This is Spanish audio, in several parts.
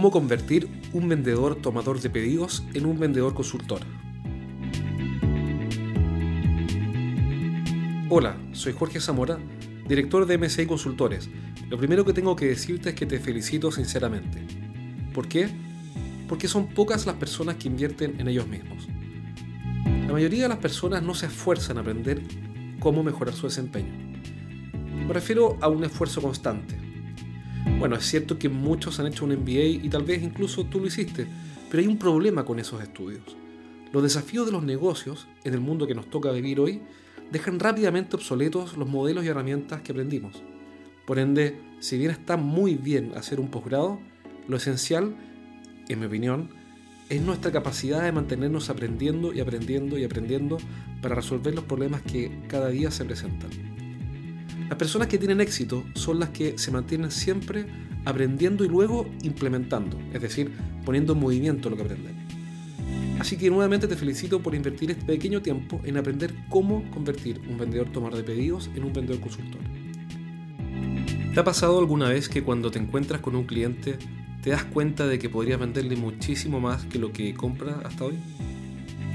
cómo convertir un vendedor tomador de pedidos en un vendedor consultor. Hola, soy Jorge Zamora, director de MSI Consultores. Lo primero que tengo que decirte es que te felicito sinceramente. ¿Por qué? Porque son pocas las personas que invierten en ellos mismos. La mayoría de las personas no se esfuerzan a aprender cómo mejorar su desempeño. Me refiero a un esfuerzo constante, bueno, es cierto que muchos han hecho un MBA y tal vez incluso tú lo hiciste, pero hay un problema con esos estudios. Los desafíos de los negocios en el mundo que nos toca vivir hoy dejan rápidamente obsoletos los modelos y herramientas que aprendimos. Por ende, si bien está muy bien hacer un posgrado, lo esencial, en mi opinión, es nuestra capacidad de mantenernos aprendiendo y aprendiendo y aprendiendo para resolver los problemas que cada día se presentan. Las personas que tienen éxito son las que se mantienen siempre aprendiendo y luego implementando, es decir, poniendo en movimiento lo que aprenden. Así que nuevamente te felicito por invertir este pequeño tiempo en aprender cómo convertir un vendedor tomar de pedidos en un vendedor consultor. ¿Te ha pasado alguna vez que cuando te encuentras con un cliente te das cuenta de que podrías venderle muchísimo más que lo que compra hasta hoy?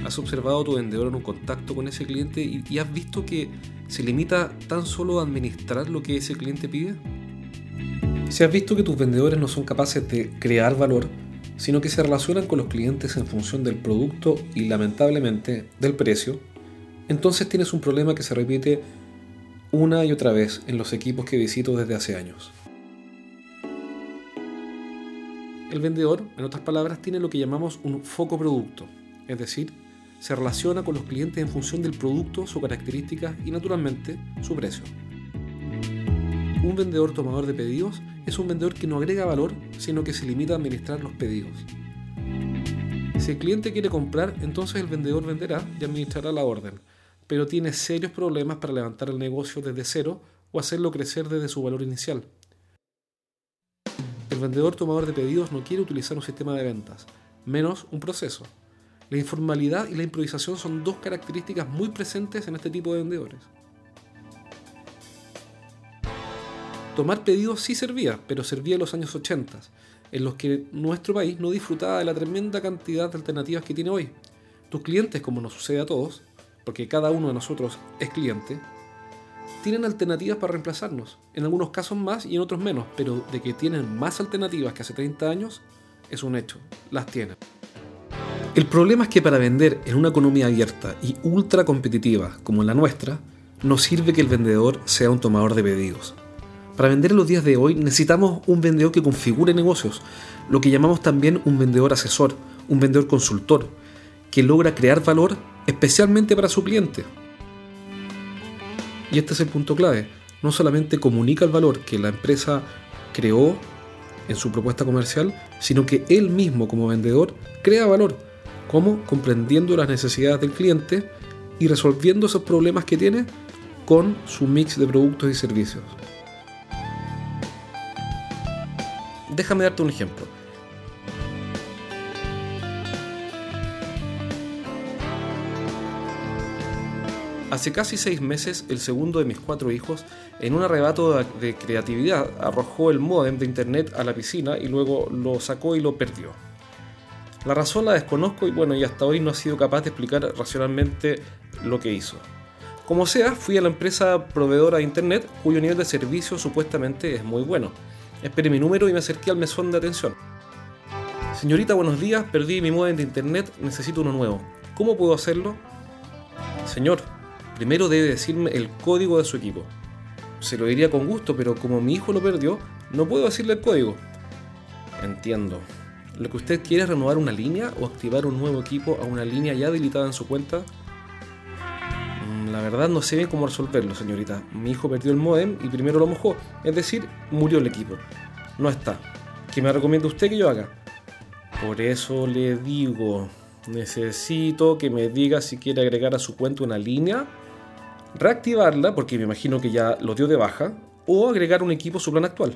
¿Has observado a tu vendedor en un contacto con ese cliente y, has visto que se limita tan solo a administrar lo que ese cliente pide? Si has visto que tus vendedores no son capaces de crear valor, sino que se relacionan con los clientes en función del producto y lamentablemente del precio, entonces tienes un problema que se repite una y otra vez en los equipos que visito desde hace años. El vendedor, en otras palabras, tiene lo que llamamos un foco producto, es decir, se relaciona con los clientes en función del producto, sus características y naturalmente su precio. Un vendedor tomador de pedidos es un vendedor que no agrega valor, sino que se limita a administrar los pedidos. Si el cliente quiere comprar, entonces el vendedor venderá y administrará la orden, pero tiene serios problemas para levantar el negocio desde cero o hacerlo crecer desde su valor inicial. El vendedor tomador de pedidos no quiere utilizar un sistema de ventas, menos un proceso. La informalidad y la improvisación son dos características muy presentes en este tipo de vendedores. Tomar pedidos sí servía, pero servía en los años 80, en los que nuestro país no disfrutaba de la tremenda cantidad de alternativas que tiene hoy. Tus clientes, como nos sucede a todos, porque cada uno de nosotros es cliente, tienen alternativas para reemplazarnos, en algunos casos más y en otros menos, pero de que tienen más alternativas que hace 30 años, es un hecho, las tienen. El problema es que para vender en una economía abierta y ultra competitiva como la nuestra, no sirve que el vendedor sea un tomador de pedidos. Para vender en los días de hoy necesitamos un vendedor que configure negocios, lo que llamamos también un vendedor asesor, un vendedor consultor, que logra crear valor especialmente para su cliente. Y este es el punto clave. No solamente comunica el valor que la empresa creó en su propuesta comercial, sino que él mismo como vendedor crea valor ¿Cómo? Comprendiendo las necesidades del cliente y resolviendo esos problemas que tiene con su mix de productos y servicios. Déjame darte un ejemplo. Hace casi seis meses, el segundo de mis cuatro hijos, en un arrebato de creatividad, arrojó el modem de internet a la piscina y luego lo sacó y lo perdió. La razón la desconozco y bueno, y hasta hoy no he sido capaz de explicar racionalmente lo que hizo. Como sea, fui a la empresa proveedora de internet cuyo nivel de servicio supuestamente es muy bueno. Esperé mi número y me acerqué al mesón de atención. Señorita, buenos días, perdí mi modem de internet, necesito uno nuevo. ¿Cómo puedo hacerlo? Señor, primero debe decirme el código de su equipo. Se lo diría con gusto, pero como mi hijo lo perdió, no puedo decirle el código. Entiendo. Lo que usted quiere es renovar una línea o activar un nuevo equipo a una línea ya habilitada en su cuenta. Mm, la verdad no sé cómo resolverlo, señorita. Mi hijo perdió el modem y primero lo mojó, es decir, murió el equipo. No está. ¿Qué me recomienda usted que yo haga? Por eso le digo, necesito que me diga si quiere agregar a su cuenta una línea, reactivarla, porque me imagino que ya lo dio de baja, o agregar un equipo a su plan actual.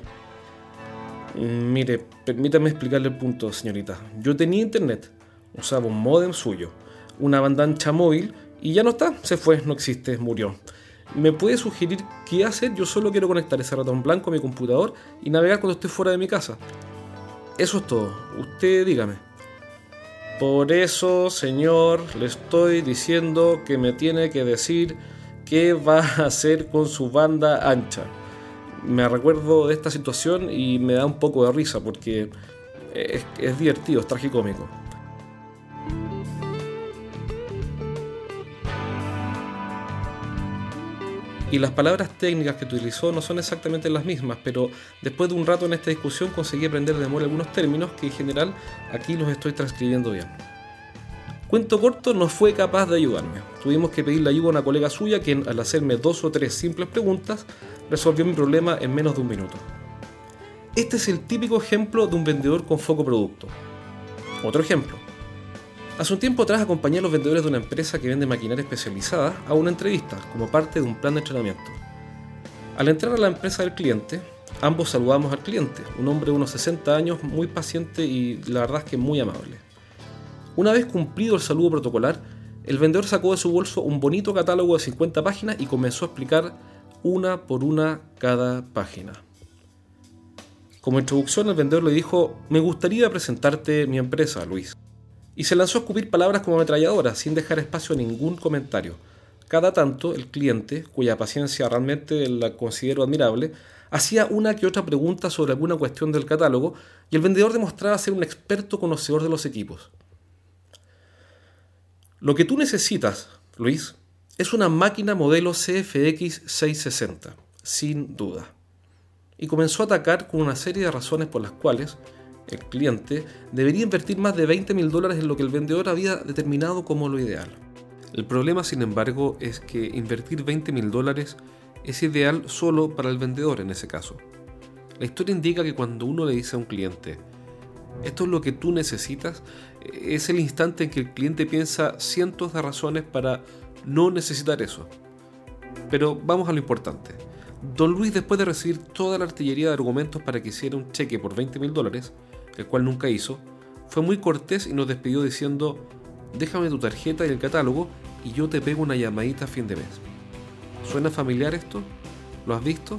Mire, permítame explicarle el punto, señorita. Yo tenía internet, usaba un modem suyo, una banda ancha móvil y ya no está, se fue, no existe, murió. ¿Me puede sugerir qué hacer? Yo solo quiero conectar ese ratón blanco a mi computador y navegar cuando esté fuera de mi casa. Eso es todo. Usted dígame. Por eso, señor, le estoy diciendo que me tiene que decir qué va a hacer con su banda ancha. Me recuerdo de esta situación y me da un poco de risa porque es, divertido, es tragicómico. y las palabras técnicas que utilizó no son exactamente las mismas, pero después de un rato en esta discusión conseguí aprender de memoria algunos términos que en general aquí los estoy transcribiendo bien. Cuento corto no fue capaz de ayudarme. Tuvimos que pedirle ayuda a una colega suya quien al hacerme dos o tres simples preguntas resolvió mi problema en menos de un minuto. Este es el típico ejemplo de un vendedor con foco producto. Otro ejemplo. Hace un tiempo atrás acompañé a los vendedores de una empresa que vende maquinaria especializada a una entrevista como parte de un plan de entrenamiento. Al entrar a la empresa del cliente, ambos saludamos al cliente, un hombre de unos 60 años, muy paciente y la verdad es que muy amable. Una vez cumplido el saludo protocolar, el vendedor sacó de su bolso un bonito catálogo de 50 páginas y comenzó a explicar una por una cada página. Como introducción, el vendedor le dijo, me gustaría presentarte mi empresa, Luis y se lanzó a escupir palabras como ametralladora, sin dejar espacio a ningún comentario. Cada tanto, el cliente, cuya paciencia realmente la considero admirable, hacía una que otra pregunta sobre alguna cuestión del catálogo y el vendedor demostraba ser un experto conocedor de los equipos. Lo que tú necesitas, Luis, es una máquina modelo CFX 660, sin duda. Y comenzó a atacar con una serie de razones por las cuales el cliente, debería invertir más de 20 mil dólares en lo que el vendedor había determinado como lo ideal. El problema, sin embargo, es que invertir 20 mil dólares es ideal solo para el vendedor en ese caso. La historia indica que cuando uno le dice a un cliente, esto es lo que tú necesitas, es el instante en que el cliente piensa cientos de razones para no necesitar eso. Pero vamos a lo importante. Don Luis, después de recibir toda la artillería de argumentos para que hiciera un cheque por 20 mil dólares, el cual nunca hizo, fue muy cortés y nos despidió diciendo, déjame tu tarjeta y el catálogo y yo te pego una llamadita a fin de mes. ¿Suena familiar esto? ¿Lo has visto?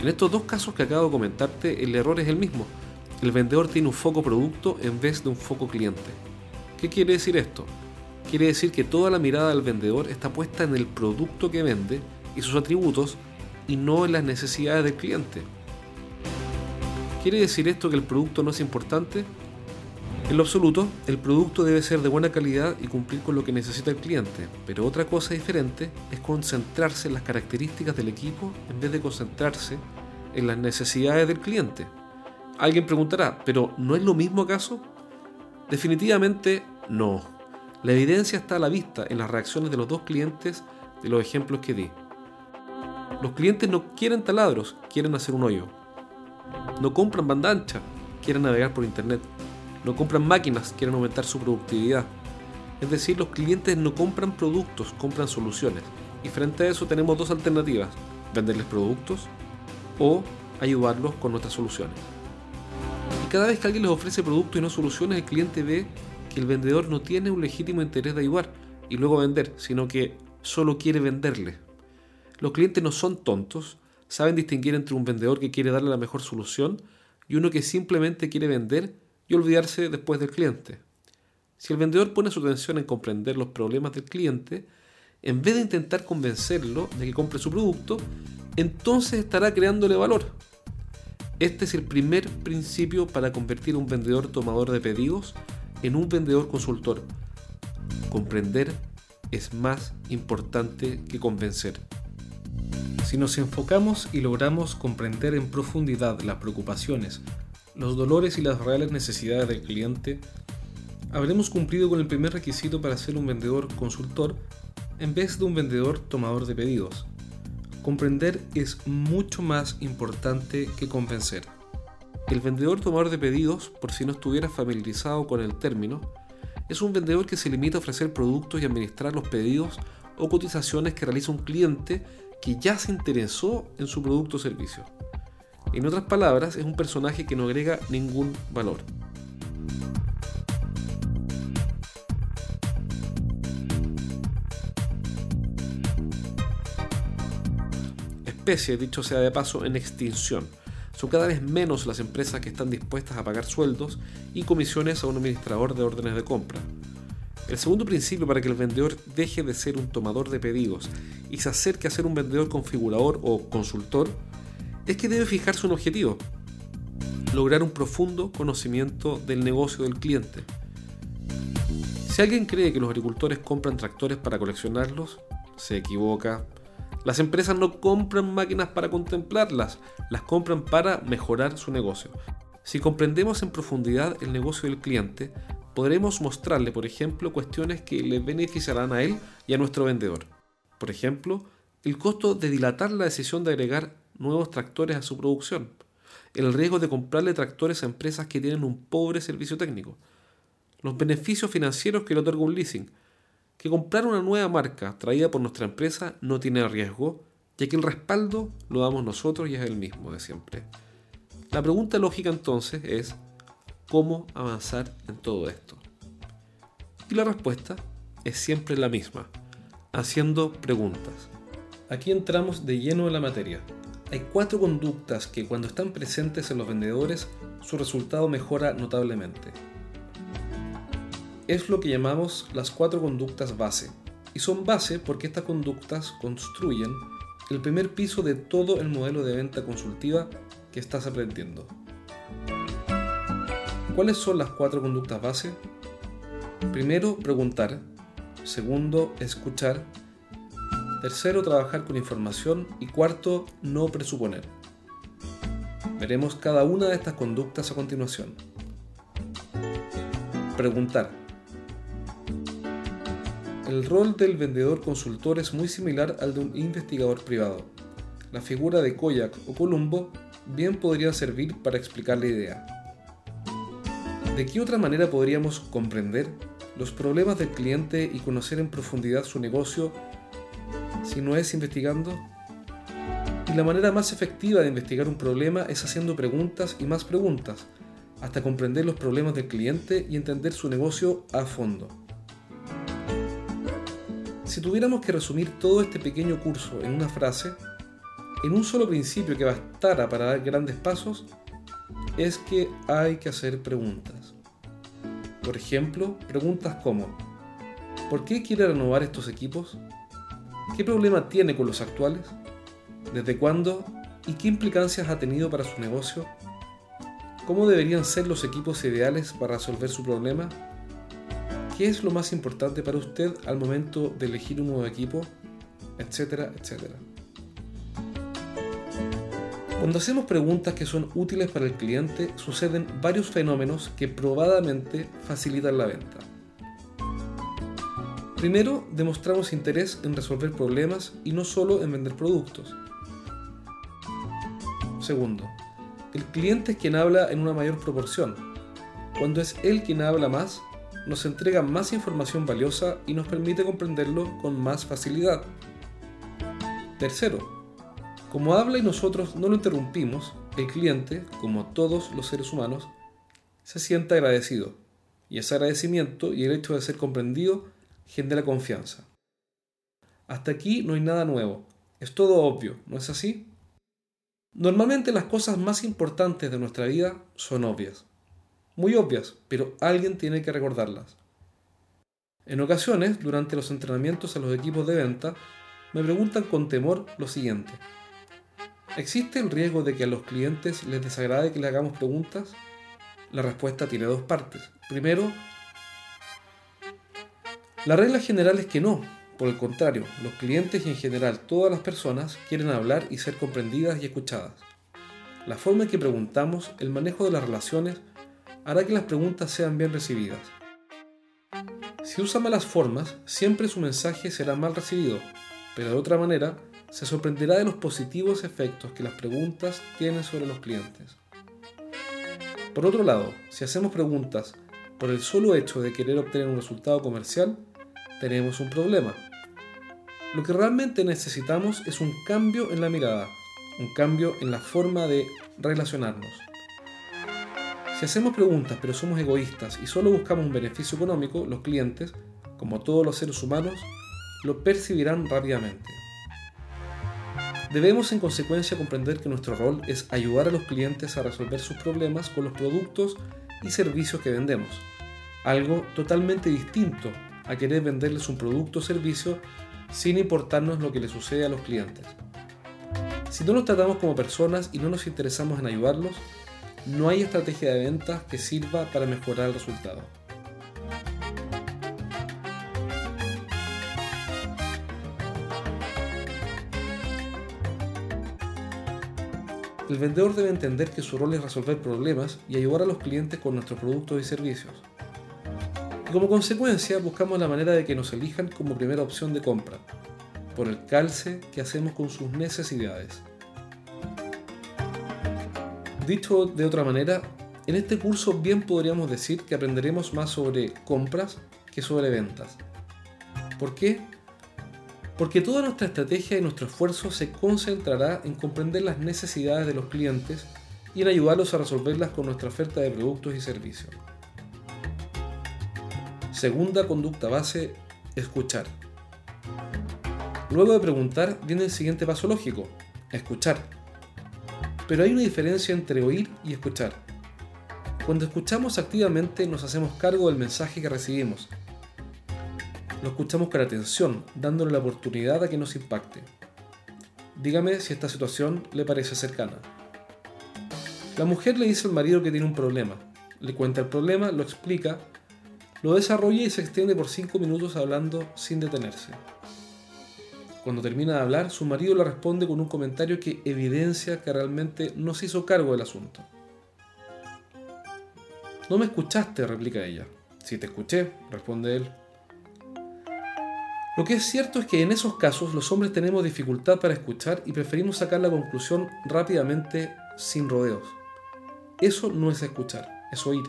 En estos dos casos que acabo de comentarte, el error es el mismo. El vendedor tiene un foco producto en vez de un foco cliente. ¿Qué quiere decir esto? Quiere decir que toda la mirada del vendedor está puesta en el producto que vende y sus atributos y no en las necesidades del cliente. ¿Quiere decir esto que el producto no es importante? En lo absoluto, el producto debe ser de buena calidad y cumplir con lo que necesita el cliente, pero otra cosa diferente es concentrarse en las características del equipo en vez de concentrarse en las necesidades del cliente. Alguien preguntará, ¿pero no es lo mismo acaso? Definitivamente no. La evidencia está a la vista en las reacciones de los dos clientes de los ejemplos que di. Los clientes no quieren taladros, quieren hacer un hoyo. No compran banda ancha, quieren navegar por internet. No compran máquinas, quieren aumentar su productividad. Es decir, los clientes no compran productos, compran soluciones. Y frente a eso tenemos dos alternativas, venderles productos o ayudarlos con nuestras soluciones. Y cada vez que alguien les ofrece productos y no soluciones, el cliente ve que el vendedor no tiene un legítimo interés de ayudar y luego vender, sino que solo quiere venderle. Los clientes no son tontos saben distinguir entre un vendedor que quiere darle la mejor solución y uno que simplemente quiere vender y olvidarse después del cliente. Si el vendedor pone su atención en comprender los problemas del cliente, en vez de intentar convencerlo de que compre su producto, entonces estará creándole valor. Este es el primer principio para convertir a un vendedor tomador de pedidos en un vendedor consultor. Comprender es más importante que convencer. Si nos enfocamos y logramos comprender en profundidad las preocupaciones, los dolores y las reales necesidades del cliente, habremos cumplido con el primer requisito para ser un vendedor consultor en vez de un vendedor tomador de pedidos. Comprender es mucho más importante que convencer. El vendedor tomador de pedidos, por si no estuviera familiarizado con el término, es un vendedor que se limita a ofrecer productos y administrar los pedidos o cotizaciones que realiza un cliente que ya se interesó en su producto o servicio. En otras palabras, es un personaje que no agrega ningún valor. Especie, dicho sea de paso, en extinción. Son cada vez menos las empresas que están dispuestas a pagar sueldos y comisiones a un administrador de órdenes de compra. El segundo principio para que el vendedor deje de ser un tomador de pedidos y se acerque a ser un vendedor configurador o consultor es que debe fijarse un objetivo, lograr un profundo conocimiento del negocio del cliente. Si alguien cree que los agricultores compran tractores para coleccionarlos, se equivoca. Las empresas no compran máquinas para contemplarlas, las compran para mejorar su negocio. Si comprendemos en profundidad el negocio del cliente, podremos mostrarle, por ejemplo, cuestiones que le beneficiarán a él y a nuestro vendedor. Por ejemplo, el costo de dilatar la decisión de agregar nuevos tractores a su producción, el riesgo de comprarle tractores a empresas que tienen un pobre servicio técnico, los beneficios financieros que le otorga un leasing, que comprar una nueva marca traída por nuestra empresa no tiene riesgo, ya que el respaldo lo damos nosotros y es el mismo de siempre. La pregunta lógica entonces es, ¿cómo avanzar en todo esto? Y la respuesta es siempre la misma, haciendo preguntas. Aquí entramos de lleno en la materia. Hay cuatro conductas que cuando están presentes en los vendedores, su resultado mejora notablemente es lo que llamamos las cuatro conductas base. Y son base porque estas conductas construyen el primer piso de todo el modelo de venta consultiva que estás aprendiendo. ¿Cuáles son las cuatro conductas base? Primero, preguntar. Segundo, escuchar. Tercero, trabajar con información. Y cuarto, no presuponer. Veremos cada una de estas conductas a continuación. Preguntar. El rol del vendedor consultor es muy similar al de un investigador privado. La figura de Koyak o Columbo bien podría servir para explicar la idea. ¿De qué otra manera podríamos comprender los problemas del cliente y conocer en profundidad su negocio si no es investigando? Y la manera más efectiva de investigar un problema es haciendo preguntas y más preguntas, hasta comprender los problemas del cliente y entender su negocio a fondo. Si tuviéramos que resumir todo este pequeño curso en una frase, en un solo principio que bastara para dar grandes pasos, es que hay que hacer preguntas. Por ejemplo, preguntas como, ¿por qué quiere renovar estos equipos? ¿Qué problema tiene con los actuales? ¿Desde cuándo? ¿Y qué implicancias ha tenido para su negocio? ¿Cómo deberían ser los equipos ideales para resolver su problema? ¿Qué es lo más importante para usted al momento de elegir un nuevo equipo? Etcétera, etcétera. Cuando hacemos preguntas que son útiles para el cliente, suceden varios fenómenos que probadamente facilitan la venta. Primero, demostramos interés en resolver problemas y no solo en vender productos. Segundo, el cliente es quien habla en una mayor proporción. Cuando es él quien habla más, nos entrega más información valiosa y nos permite comprenderlo con más facilidad. Tercero, como habla y nosotros no lo interrumpimos, el cliente, como todos los seres humanos, se siente agradecido. Y ese agradecimiento y el hecho de ser comprendido genera confianza. Hasta aquí no hay nada nuevo. Es todo obvio, ¿no es así? Normalmente las cosas más importantes de nuestra vida son obvias muy obvias, pero alguien tiene que recordarlas. En ocasiones, durante los entrenamientos a los equipos de venta, me preguntan con temor lo siguiente. ¿Existe el riesgo de que a los clientes les desagrade que le hagamos preguntas? La respuesta tiene dos partes. Primero, la regla general es que no. Por el contrario, los clientes y en general todas las personas quieren hablar y ser comprendidas y escuchadas. La forma en que preguntamos, el manejo de las relaciones, hará que las preguntas sean bien recibidas. Si usa malas formas, siempre su mensaje será mal recibido, pero de otra manera, se sorprenderá de los positivos efectos que las preguntas tienen sobre los clientes. Por otro lado, si hacemos preguntas por el solo hecho de querer obtener un resultado comercial, tenemos un problema. Lo que realmente necesitamos es un cambio en la mirada, un cambio en la forma de relacionarnos. Si hacemos preguntas pero somos egoístas y solo buscamos un beneficio económico, los clientes, como todos los seres humanos, lo percibirán rápidamente. Debemos en consecuencia comprender que nuestro rol es ayudar a los clientes a resolver sus problemas con los productos y servicios que vendemos, algo totalmente distinto a querer venderles un producto o servicio sin importarnos lo que le sucede a los clientes. Si no nos tratamos como personas y no nos interesamos en ayudarlos, no hay estrategia de ventas que sirva para mejorar el resultado. El vendedor debe entender que su rol es resolver problemas y ayudar a los clientes con nuestros productos y servicios. Y como consecuencia buscamos la manera de que nos elijan como primera opción de compra, por el calce que hacemos con sus necesidades. Dicho de otra manera, en este curso bien podríamos decir que aprenderemos más sobre compras que sobre ventas. ¿Por qué? porque toda nuestra estrategia y nuestro esfuerzo se concentrará en comprender las necesidades de los clientes y en ayudarlos a resolverlas con nuestra oferta de productos y servicios. Segunda conducta base, escuchar. Luego de preguntar viene el siguiente paso lógico, escuchar. Pero hay una diferencia entre oír y escuchar. Cuando escuchamos activamente nos hacemos cargo del mensaje que recibimos lo escuchamos con atención, dándole la oportunidad a que nos impacte. Dígame si esta situación le parece cercana. La mujer le dice al marido que tiene un problema, le cuenta el problema, lo explica, lo desarrolla y se extiende por 5 minutos hablando sin detenerse. Cuando termina de hablar, su marido le responde con un comentario que evidencia que realmente no se hizo cargo del asunto. No me escuchaste, replica ella. Si te escuché, responde él. Lo que es cierto es que en esos casos los hombres tenemos dificultad para escuchar y preferimos sacar la conclusión rápidamente sin rodeos. Eso no es escuchar, es oír.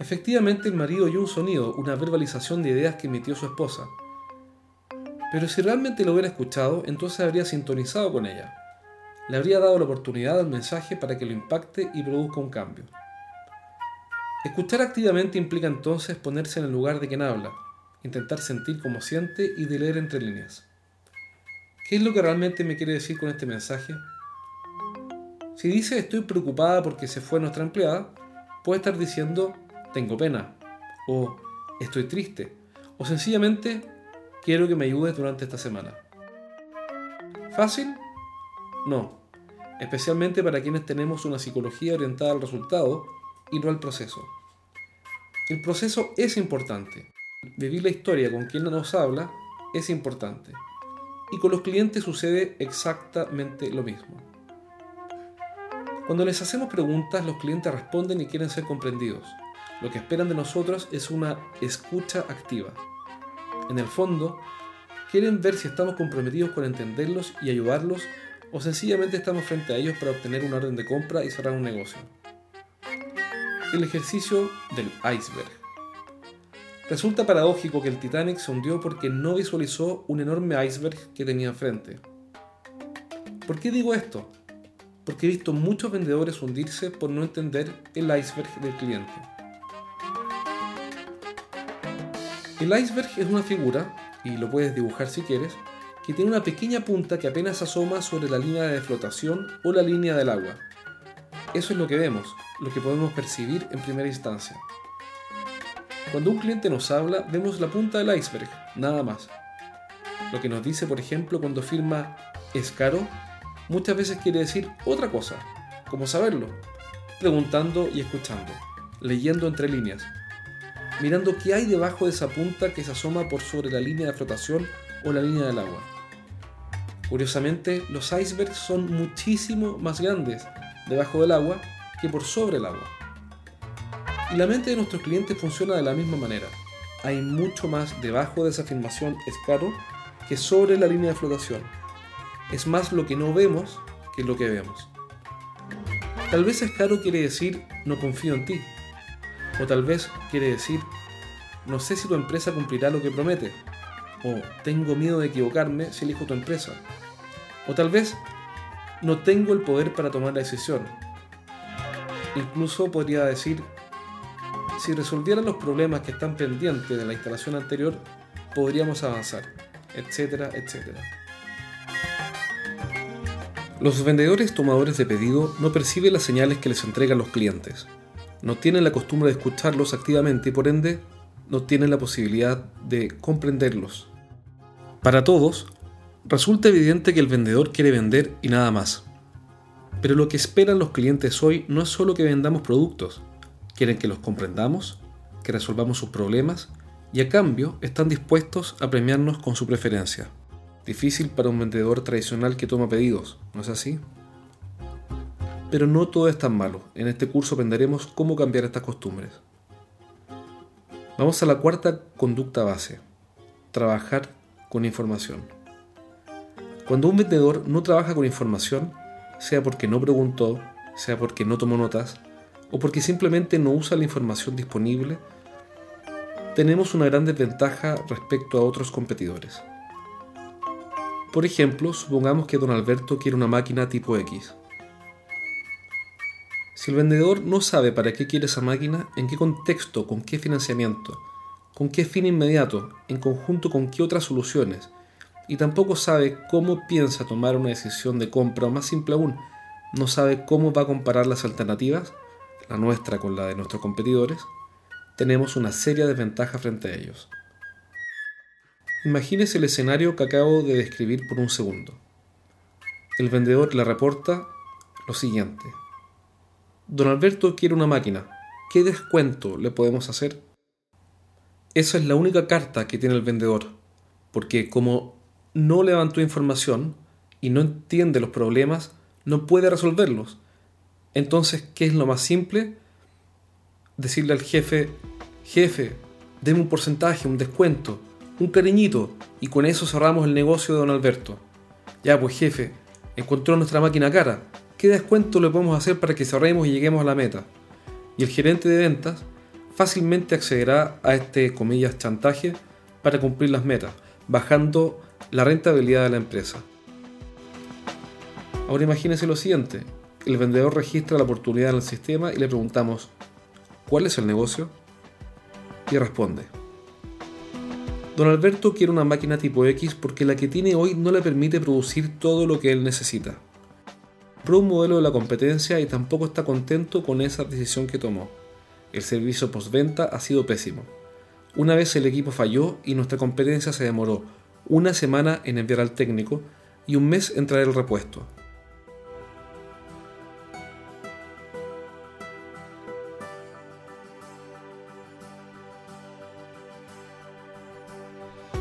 Efectivamente el marido oyó un sonido, una verbalización de ideas que emitió su esposa. Pero si realmente lo hubiera escuchado, entonces habría sintonizado con ella. Le habría dado la oportunidad al mensaje para que lo impacte y produzca un cambio. Escuchar activamente implica entonces ponerse en el lugar de quien habla, intentar sentir como siente y de leer entre líneas. ¿Qué es lo que realmente me quiere decir con este mensaje? Si dice estoy preocupada porque se fue nuestra empleada, puede estar diciendo tengo pena, o estoy triste, o sencillamente quiero que me ayudes durante esta semana. ¿Fácil? No, especialmente para quienes tenemos una psicología orientada al resultado y no al proceso. El proceso es importante. Vivir la historia con quien nos habla es importante. Y con los clientes sucede exactamente lo mismo. Cuando les hacemos preguntas, los clientes responden y quieren ser comprendidos. Lo que esperan de nosotros es una escucha activa. En el fondo, quieren ver si estamos comprometidos con entenderlos y ayudarlos o sencillamente estamos frente a ellos para obtener una orden de compra y cerrar un negocio el ejercicio del iceberg. Resulta paradójico que el Titanic se hundió porque no visualizó un enorme iceberg que tenía enfrente. ¿Por qué digo esto? Porque he visto muchos vendedores hundirse por no entender el iceberg del cliente. El iceberg es una figura, y lo puedes dibujar si quieres, que tiene una pequeña punta que apenas asoma sobre la línea de flotación o la línea del agua. Eso es lo que vemos, lo que podemos percibir en primera instancia. Cuando un cliente nos habla, vemos la punta del iceberg, nada más. Lo que nos dice, por ejemplo, cuando firma es caro, muchas veces quiere decir otra cosa, como saberlo, preguntando y escuchando, leyendo entre líneas, mirando qué hay debajo de esa punta que se asoma por sobre la línea de flotación o la línea del agua. Curiosamente, los icebergs son muchísimo más grandes debajo del agua que por sobre el agua. Y la mente de nuestros clientes funciona de la misma manera. Hay mucho más debajo de esa afirmación es caro que sobre la línea de flotación. Es más lo que no vemos que lo que vemos. Tal vez es caro quiere decir no confío en ti. O tal vez quiere decir no sé si tu empresa cumplirá lo que promete. O tengo miedo de equivocarme si elijo tu empresa. O tal vez no tengo el poder para tomar la decisión. Incluso podría decir, si resolvieran los problemas que están pendientes de la instalación anterior, podríamos avanzar, etcétera, etcétera. Los vendedores tomadores de pedido no perciben las señales que les entregan los clientes. No tienen la costumbre de escucharlos activamente y por ende no tienen la posibilidad de comprenderlos. Para todos, resulta evidente que el vendedor quiere vender y nada más. Pero lo que esperan los clientes hoy no es solo que vendamos productos, quieren que los comprendamos, que resolvamos sus problemas y a cambio están dispuestos a premiarnos con su preferencia. Difícil para un vendedor tradicional que toma pedidos, ¿no es así? Pero no todo es tan malo. En este curso aprenderemos cómo cambiar estas costumbres. Vamos a la cuarta conducta base. Trabajar con información. Cuando un vendedor no trabaja con información, sea porque no preguntó, sea porque no tomó notas, o porque simplemente no usa la información disponible, tenemos una gran desventaja respecto a otros competidores. Por ejemplo, supongamos que don Alberto quiere una máquina tipo X. Si el vendedor no sabe para qué quiere esa máquina, en qué contexto, con qué financiamiento, con qué fin inmediato, en conjunto con qué otras soluciones, y tampoco sabe cómo piensa tomar una decisión de compra, o más simple aún, no sabe cómo va a comparar las alternativas, la nuestra con la de nuestros competidores, tenemos una seria desventaja frente a ellos. Imagínese el escenario que acabo de describir por un segundo. El vendedor le reporta lo siguiente. Don Alberto quiere una máquina. ¿Qué descuento le podemos hacer? Esa es la única carta que tiene el vendedor, porque como no levantó información y no entiende los problemas, no puede resolverlos. Entonces, ¿qué es lo más simple? Decirle al jefe, jefe, deme un porcentaje, un descuento, un cariñito, y con eso cerramos el negocio de don Alberto. Ya pues jefe, encontró nuestra máquina cara, ¿qué descuento le podemos hacer para que cerremos y lleguemos a la meta? Y el gerente de ventas fácilmente accederá a este, comillas, chantaje para cumplir las metas, bajando la rentabilidad de la empresa. Ahora imagínense lo siguiente, el vendedor registra la oportunidad en el sistema y le preguntamos, ¿cuál es el negocio? y responde. Don Alberto quiere una máquina tipo X porque la que tiene hoy no le permite producir todo lo que él necesita. Pro un modelo de la competencia y tampoco está contento con esa decisión que tomó. El servicio postventa ha sido pésimo. Una vez el equipo falló y nuestra competencia se demoró una semana en enviar al técnico y un mes en traer el repuesto.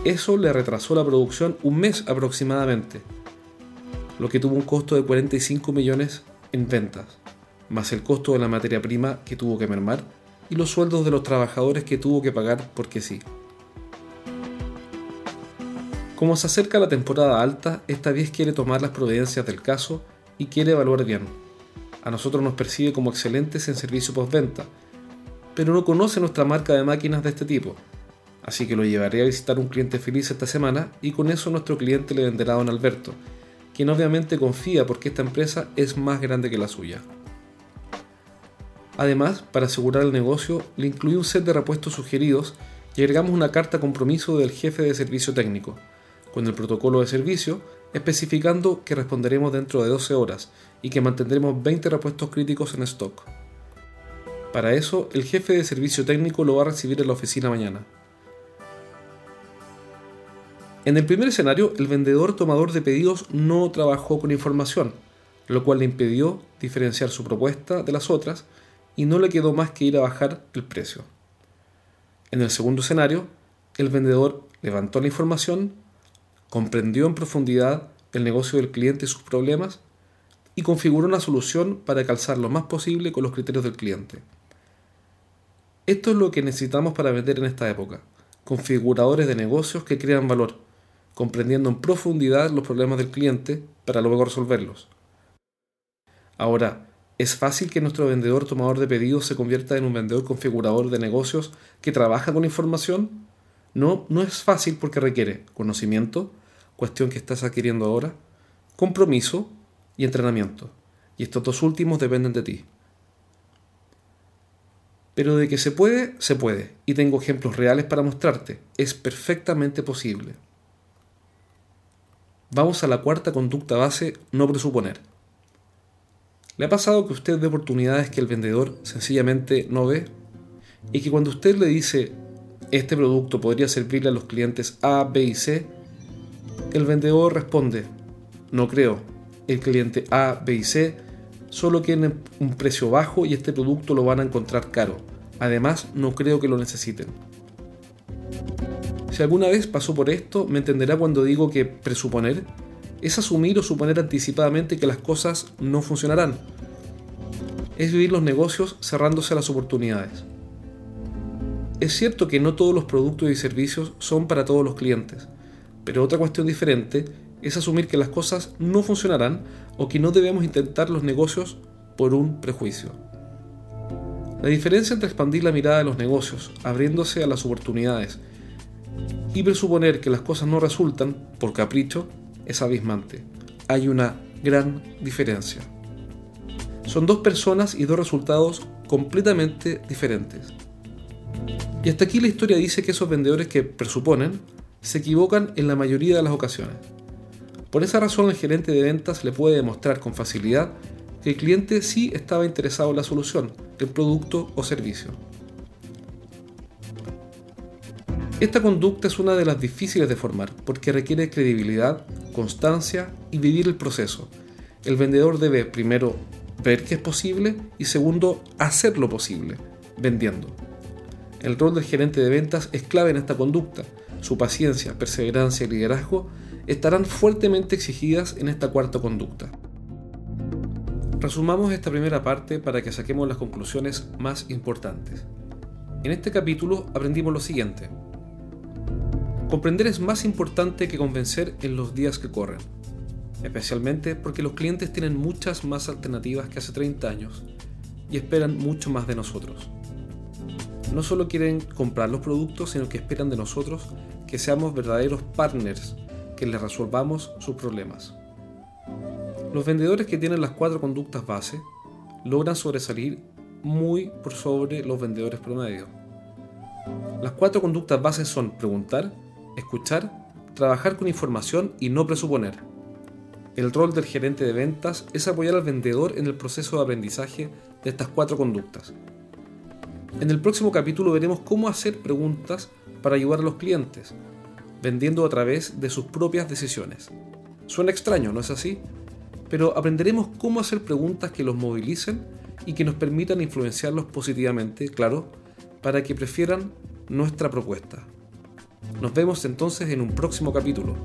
Eso le retrasó la producción un mes aproximadamente, lo que tuvo un costo de 45 millones en ventas, más el costo de la materia prima que tuvo que mermar y los sueldos de los trabajadores que tuvo que pagar porque sí. Como se acerca la temporada alta, esta vez quiere tomar las providencias del caso y quiere evaluar bien. A nosotros nos percibe como excelentes en servicio postventa, pero no conoce nuestra marca de máquinas de este tipo Así que lo llevaré a visitar un cliente feliz esta semana y con eso nuestro cliente le venderá a don Alberto, quien obviamente confía porque esta empresa es más grande que la suya. Además, para asegurar el negocio, le incluí un set de repuestos sugeridos y agregamos una carta compromiso del jefe de servicio técnico, con el protocolo de servicio especificando que responderemos dentro de 12 horas y que mantendremos 20 repuestos críticos en stock. Para eso, el jefe de servicio técnico lo va a recibir en la oficina mañana. En el primer escenario, el vendedor tomador de pedidos no trabajó con información, lo cual le impidió diferenciar su propuesta de las otras y no le quedó más que ir a bajar el precio. En el segundo escenario, el vendedor levantó la información, comprendió en profundidad el negocio del cliente y sus problemas y configuró una solución para calzar lo más posible con los criterios del cliente. Esto es lo que necesitamos para vender en esta época, configuradores de negocios que crean valor comprendiendo en profundidad los problemas del cliente para luego resolverlos. Ahora, ¿es fácil que nuestro vendedor tomador de pedidos se convierta en un vendedor configurador de negocios que trabaja con información? No, no es fácil porque requiere conocimiento, cuestión que estás adquiriendo ahora, compromiso y entrenamiento. Y estos dos últimos dependen de ti. Pero de que se puede, se puede. Y tengo ejemplos reales para mostrarte. Es perfectamente posible. Vamos a la cuarta conducta base, no presuponer. ¿Le ha pasado que usted ve oportunidades que el vendedor sencillamente no ve? Y que cuando usted le dice, este producto podría servirle a los clientes A, B y C, el vendedor responde, no creo, el cliente A, B y C solo quieren un precio bajo y este producto lo van a encontrar caro. Además, no creo que lo necesiten. Si alguna vez pasó por esto, me entenderá cuando digo que presuponer es asumir o suponer anticipadamente que las cosas no funcionarán. Es vivir los negocios cerrándose a las oportunidades. Es cierto que no todos los productos y servicios son para todos los clientes, pero otra cuestión diferente es asumir que las cosas no funcionarán o que no debemos intentar los negocios por un prejuicio. La diferencia entre expandir la mirada de los negocios, abriéndose a las oportunidades, y presuponer que las cosas no resultan por capricho es abismante. Hay una gran diferencia. Son dos personas y dos resultados completamente diferentes. Y hasta aquí la historia dice que esos vendedores que presuponen se equivocan en la mayoría de las ocasiones. Por esa razón el gerente de ventas le puede demostrar con facilidad que el cliente sí estaba interesado en la solución, el producto o servicio. Esta conducta es una de las difíciles de formar porque requiere credibilidad, constancia y vivir el proceso. El vendedor debe primero ver que es posible y segundo hacer lo posible, vendiendo. El rol del gerente de ventas es clave en esta conducta. Su paciencia, perseverancia y liderazgo estarán fuertemente exigidas en esta cuarta conducta. Resumamos esta primera parte para que saquemos las conclusiones más importantes. En este capítulo aprendimos lo siguiente. Comprender es más importante que convencer en los días que corren, especialmente porque los clientes tienen muchas más alternativas que hace 30 años y esperan mucho más de nosotros. No solo quieren comprar los productos, sino que esperan de nosotros que seamos verdaderos partners que les resolvamos sus problemas. Los vendedores que tienen las cuatro conductas base logran sobresalir muy por sobre los vendedores promedio. Las cuatro conductas bases son preguntar, escuchar, trabajar con información y no presuponer. El rol del gerente de ventas es apoyar al vendedor en el proceso de aprendizaje de estas cuatro conductas. En el próximo capítulo veremos cómo hacer preguntas para ayudar a los clientes, vendiendo a través de sus propias decisiones. Suena extraño, ¿no es así? Pero aprenderemos cómo hacer preguntas que los movilicen y que nos permitan influenciarlos positivamente, claro, para que prefieran nuestra propuesta. Nos vemos entonces en un próximo capítulo.